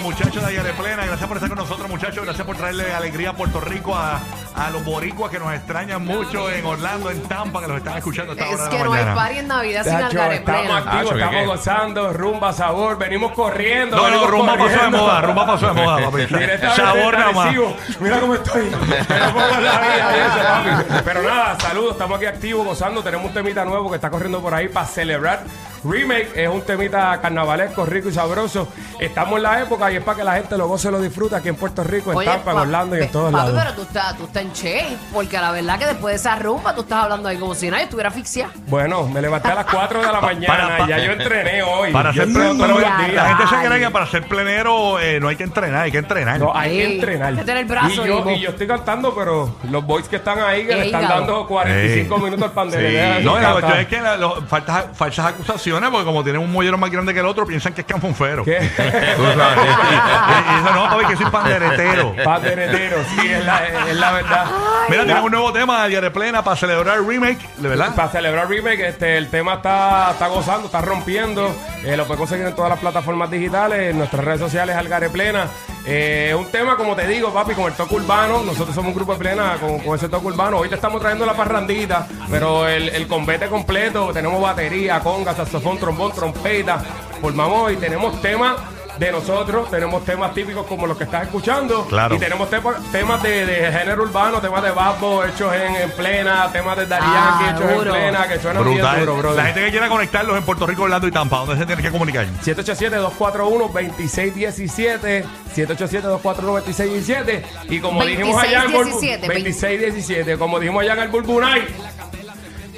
los muchachos de Ayer Plena. Gracias por estar con nosotros, muchachos. Gracias por traerle alegría a Puerto Rico, a, a los boricuas que nos extrañan mucho en Orlando, en Tampa, que los están escuchando esta Es hora de que la no hay mañana. party en Navidad sin Tacho, estamos activos, Tacho, ¿qué estamos qué? gozando, rumba, sabor, venimos corriendo. No, no, venimos rumba pasó de corriendo. moda, rumba pasó de moda, papi. Directamente Sabor nada más. Mira cómo estoy. Me pongo en la vida y eso, papi. Pero nada, saludos, estamos aquí activos, gozando. Tenemos un temita nuevo que está corriendo por ahí para celebrar. Remake es un temita carnavalesco, rico y sabroso. Estamos en la época y es para que la gente lo goce y lo disfruta aquí en Puerto Rico, en Oye, Tampa, en Orlando y en todos papi, lados. pero tú estás, tú estás en shape, porque la verdad que después de esa rumba tú estás hablando ahí como si nadie estuviera asfixiado. Bueno, me levanté a las 4 de la mañana para- y ya yo entrené hoy. Para Yo ser plenero, todos los ya, días. la gente se cree que para ser plenero eh, no hay que entrenar, hay que entrenar. No, hay que entrenar. hay que tener el brazo y, yo, vivo. y yo estoy cantando, pero los boys que están ahí, que le están hígado. dando 45 Ey. minutos al Sí. pandereta. No, la cuestión es que la- los- faltas, falsas acusaciones, porque como tienen un mollero más grande que el otro, piensan que es canfonfero. ¿Qué? Tú sabes. y, y eso no, papi, que soy panderetero. Panderetero, sí, es la, es la verdad. Mira, tenemos un nuevo tema de Yare Plena para celebrar el remake, ¿de verdad? Para celebrar Remake, este, el tema está, está gozando, está rompiendo. Eh, lo puedes conseguir en todas las plataformas digitales, en nuestras redes sociales, Algare Plena. Eh, Es un tema, como te digo, papi, con el toque urbano. Nosotros somos un grupo de plena con, con ese toque urbano. Hoy te estamos trayendo la parrandita, pero el, el combate completo. Tenemos batería, conga, saxofón, trombón, trompeta. Formamos y tenemos temas de nosotros, tenemos temas típicos como los que estás escuchando. Claro. Y tenemos temas temas de, de género urbano, temas de Babbo hechos en, en plena, temas de Daddy Ah, hechos duro. en plena, que suenan bien Brutal. duro, brother. la gente que quiera conectarlos en Puerto Rico, Orlando y Tampa, ¿dónde se tiene que comunicar? 787-241-2617. 787-241-2617. Y como dijimos allá en Bulbu, 2617, 2617. Como dijimos allá en el Bulbu Night.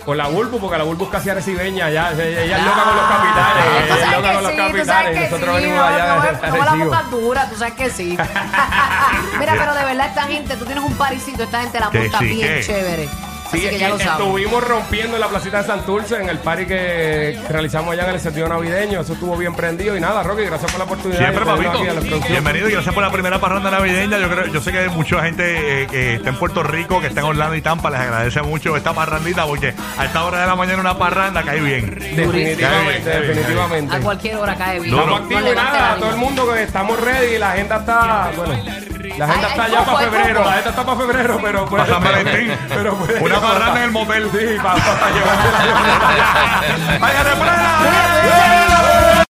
Con la Bulbu, porque la Bulbu es casi arecibeña. Ya, ella es loca con los capitales. Ah, tú Ella es loca que con los sí, sabes capitales. que Nosotros sí, venimos no, allá no, de no, la boca dura, tú sabes que sí. Mira, pero de verdad esta gente, tú tienes un parisito, esta gente la monta sí, bien chévere. Sí, Así que ya lo sabes. estuvimos rompiendo en la placita de Santurce en el party que realizamos allá en el sentido navideño. Eso estuvo bien prendido. Y nada, Rocky, gracias por la oportunidad. Siempre, papito. Bienvenido y gracias por la primera parranda navideña. Yo creo, yo sé que hay mucha gente eh, que está en Puerto Rico, que está en Orlando y Tampa. Les agradece mucho esta parrandita porque a esta hora de la mañana una parranda cae bien. Definitivamente, Cae bien, definitivamente. A cualquier hora cae bien. No levante el nada, todo el mundo que estamos ready, la agenda está, bueno, la Ay, está ya para febrero, la agenda está para febrero, pero puede Para San Valentín. pero puede- Una parranda en el motel. Sí, para, llevarse la ¡Vaya